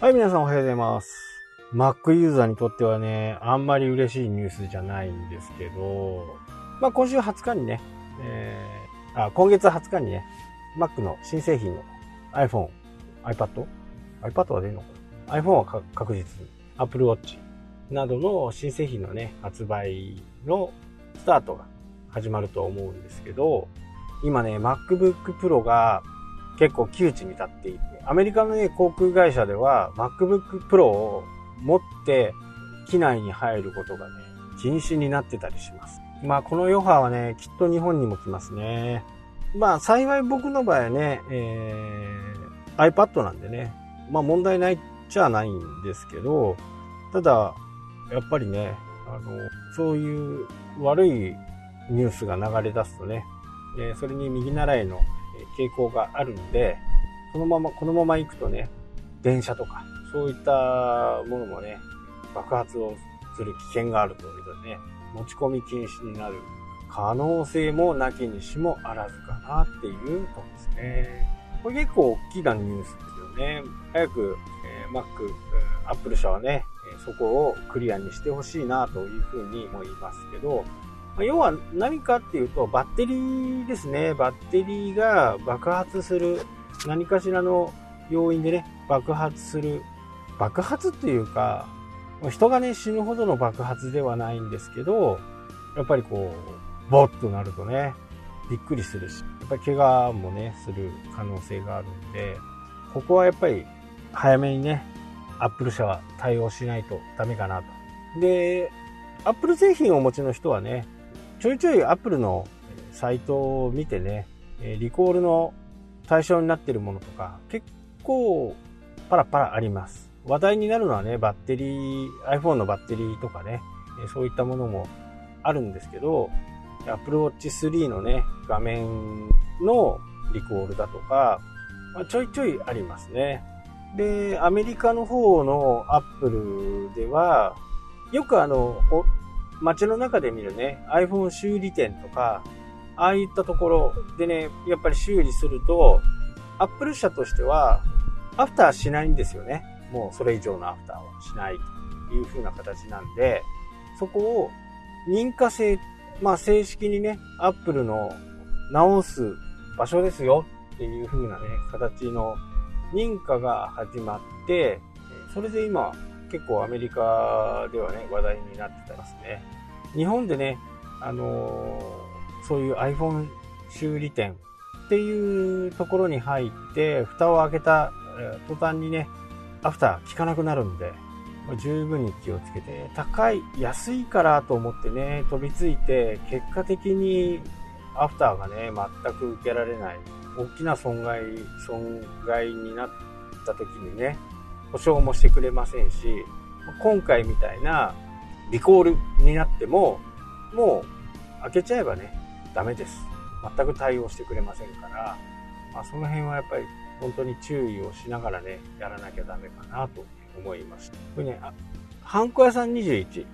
はい、皆さんおはようございます。Mac ユーザーにとってはね、あんまり嬉しいニュースじゃないんですけど、まあ今週20日にね、えー、あ、今月20日にね、Mac の新製品の iPhone、iPad、iPad は出るのかな ?iPhone はか確実に、Apple Watch などの新製品のね、発売のスタートが始まると思うんですけど、今ね、MacBook Pro が結構窮地に立っていて、アメリカのね、航空会社では MacBook Pro を持って機内に入ることがね、禁止になってたりします。まあこの余波はね、きっと日本にも来ますね。まあ幸い僕の場合はね、えー、iPad なんでね、まあ問題ないっちゃないんですけど、ただ、やっぱりね、あの、そういう悪いニュースが流れ出すとね、えそれに右習いの傾向があるんで、そのまま、このまま行くとね、電車とか、そういったものもね、爆発をする危険があるということでね、持ち込み禁止になる可能性もなきにしもあらずかなっていうとこですね。これ結構大きなニュースですよね。早く、えー、Mac、Apple 社はね、そこをクリアにしてほしいなというふうに思いますけど、要は何かっていうと、バッテリーですね。バッテリーが爆発する、何かしらの要因でね、爆発する。爆発っていうか、人がね、死ぬほどの爆発ではないんですけど、やっぱりこう、ボッとなるとね、びっくりするし、やっぱり怪我もね、する可能性があるんで、ここはやっぱり早めにね、アップル社は対応しないとダメかなと。で、アップル製品をお持ちの人はね、ちょいちょいアップルのサイトを見てね、リコールの対象になってるものとか結構パラパラあります。話題になるのはね、バッテリー、iPhone のバッテリーとかね、そういったものもあるんですけど、Apple Watch 3のね、画面のリコールだとか、まあ、ちょいちょいありますね。で、アメリカの方のアップルでは、よくあの、街の中で見るね、iPhone 修理店とか、ああいったところでね、やっぱり修理すると、Apple 社としては、アフターしないんですよね。もうそれ以上のアフターはしないという風な形なんで、そこを認可制、まあ正式にね、Apple の直す場所ですよっていう風なね、形の認可が始まって、それで今、結構アメリカではね、話題になってたますね。日本でね、あのー、そういう iPhone 修理店っていうところに入って、蓋を開けた途端にね、アフター効かなくなるんで、十分に気をつけて、高い、安いからと思ってね、飛びついて、結果的にアフターがね、全く受けられない、大きな損害、損害になった時にね、保証もしてくれませんし、今回みたいなリコールになっても、もう開けちゃえばね、ダメです。全く対応してくれませんから、まあ、その辺はやっぱり本当に注意をしながらね、やらなきゃダメかなと思います。これね、あハンコ屋さん21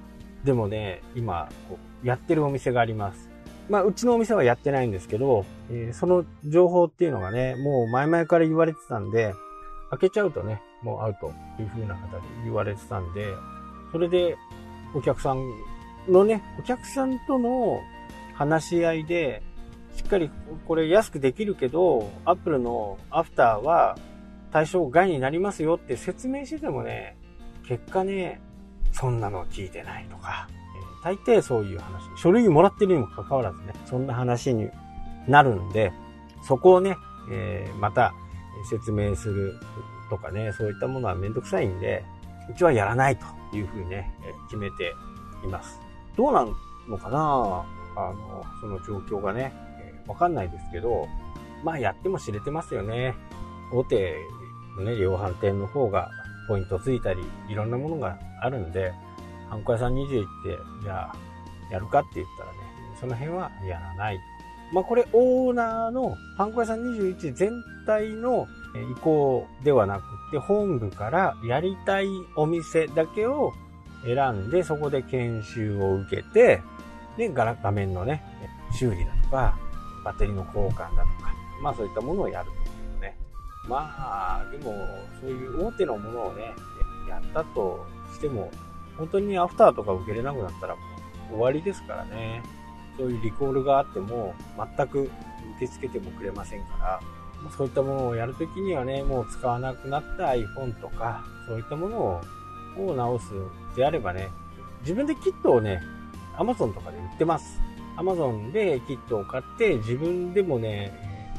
でもね、今こうやってるお店があります。まあ、うちのお店はやってないんですけど、えー、その情報っていうのがね、もう前々から言われてたんで、開けちゃうとね、もうアウトという風な形で言われてたんで、それでお客さんのね、お客さんとの話し合いで、しっかりこれ安くできるけど、アップルのアフターは対象外になりますよって説明しててもね、結果ね、そんなの聞いてないとか、大抵そういう話、書類もらってるにもかかわらずね、そんな話になるんで、そこをね、えー、また説明するとかね、そういったものはめんどくさいんで、うちはやらないというふうにね、決めています。どうなんのかな？あの、その状況がね、わかんないですけど、まあやっても知れてますよね。大手のね、量販店の方がポイントついたり、いろんなものがあるんで、ハンコ屋さん21って、じゃあ、やるかって言ったらね、その辺はやらない。まあこれオーナーのハンコ屋さん21全体の意向ではなくて、本部からやりたいお店だけを選んで、そこで研修を受けて、で、画面のね、修理だとか、バッテリーの交換だとか、まあそういったものをやるっていうね。まあ、でも、そういう大手のものをね、やったとしても、本当にアフターとか受けれなくなったらもう終わりですからね。そういうリコールがあっても、全く受け付けてもくれませんから、そういったものをやるときにはね、もう使わなくなった iPhone とか、そういったものを直すであればね、自分でキットをね、Amazon とかで売ってます。Amazon でキットを買って自分でもね、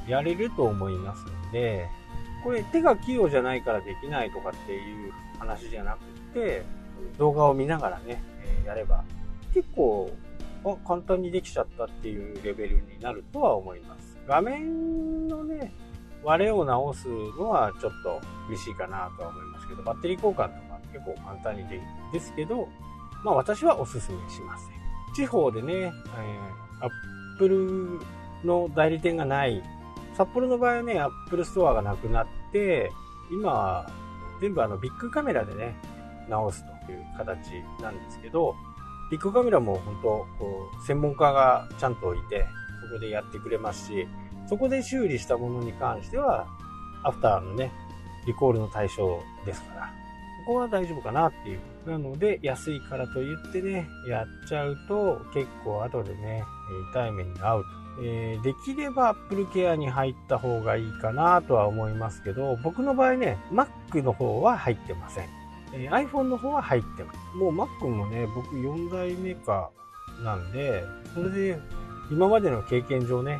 やれると思いますので、これ手が器用じゃないからできないとかっていう話じゃなくて、動画を見ながらね、やれば結構あ簡単にできちゃったっていうレベルになるとは思います。画面のね、割れを直すのはちょっと厳しいかなとは思いますけど、バッテリー交換とか結構簡単にできるんですけど、まあ私はおすすめしません。地方でね、えー、アップルの代理店がない。札幌の場合はね、アップルストアがなくなって、今、全部あのビックカメラでね、直すという形なんですけど、ビックカメラも本当、こう、専門家がちゃんといて、そこでやってくれますし、そこで修理したものに関しては、アフターのね、リコールの対象ですから、ここは大丈夫かなっていう。なので、安いからと言ってね、やっちゃうと、結構後でね、痛い目に遭うと。えー、できれば Apple Care に入った方がいいかなとは思いますけど、僕の場合ね、Mac の方は入ってません。えー、iPhone の方は入ってます。もう Mac もね、僕4代目かなんで、それで今までの経験上ね、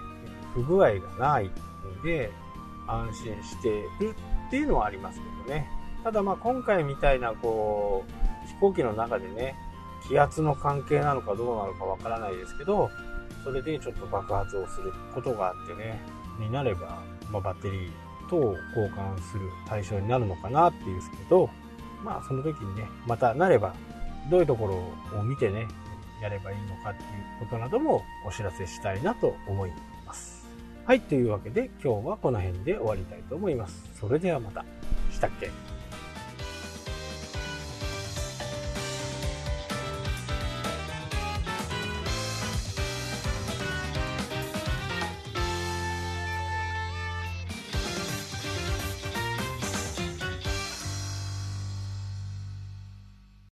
不具合がないので、安心してるっていうのはありますけどね。ただまあ今回みたいなこう、飛行機の中でね、気圧の関係なのかどうなのかわからないですけど、それでちょっと爆発をすることがあってね、になれば、まあ、バッテリー等を交換する対象になるのかなっていうんですけど、まあその時にね、またなれば、どういうところを見てね、やればいいのかっていうことなどもお知らせしたいなと思います。はい、というわけで今日はこの辺で終わりたいと思います。それではまた。したっけ？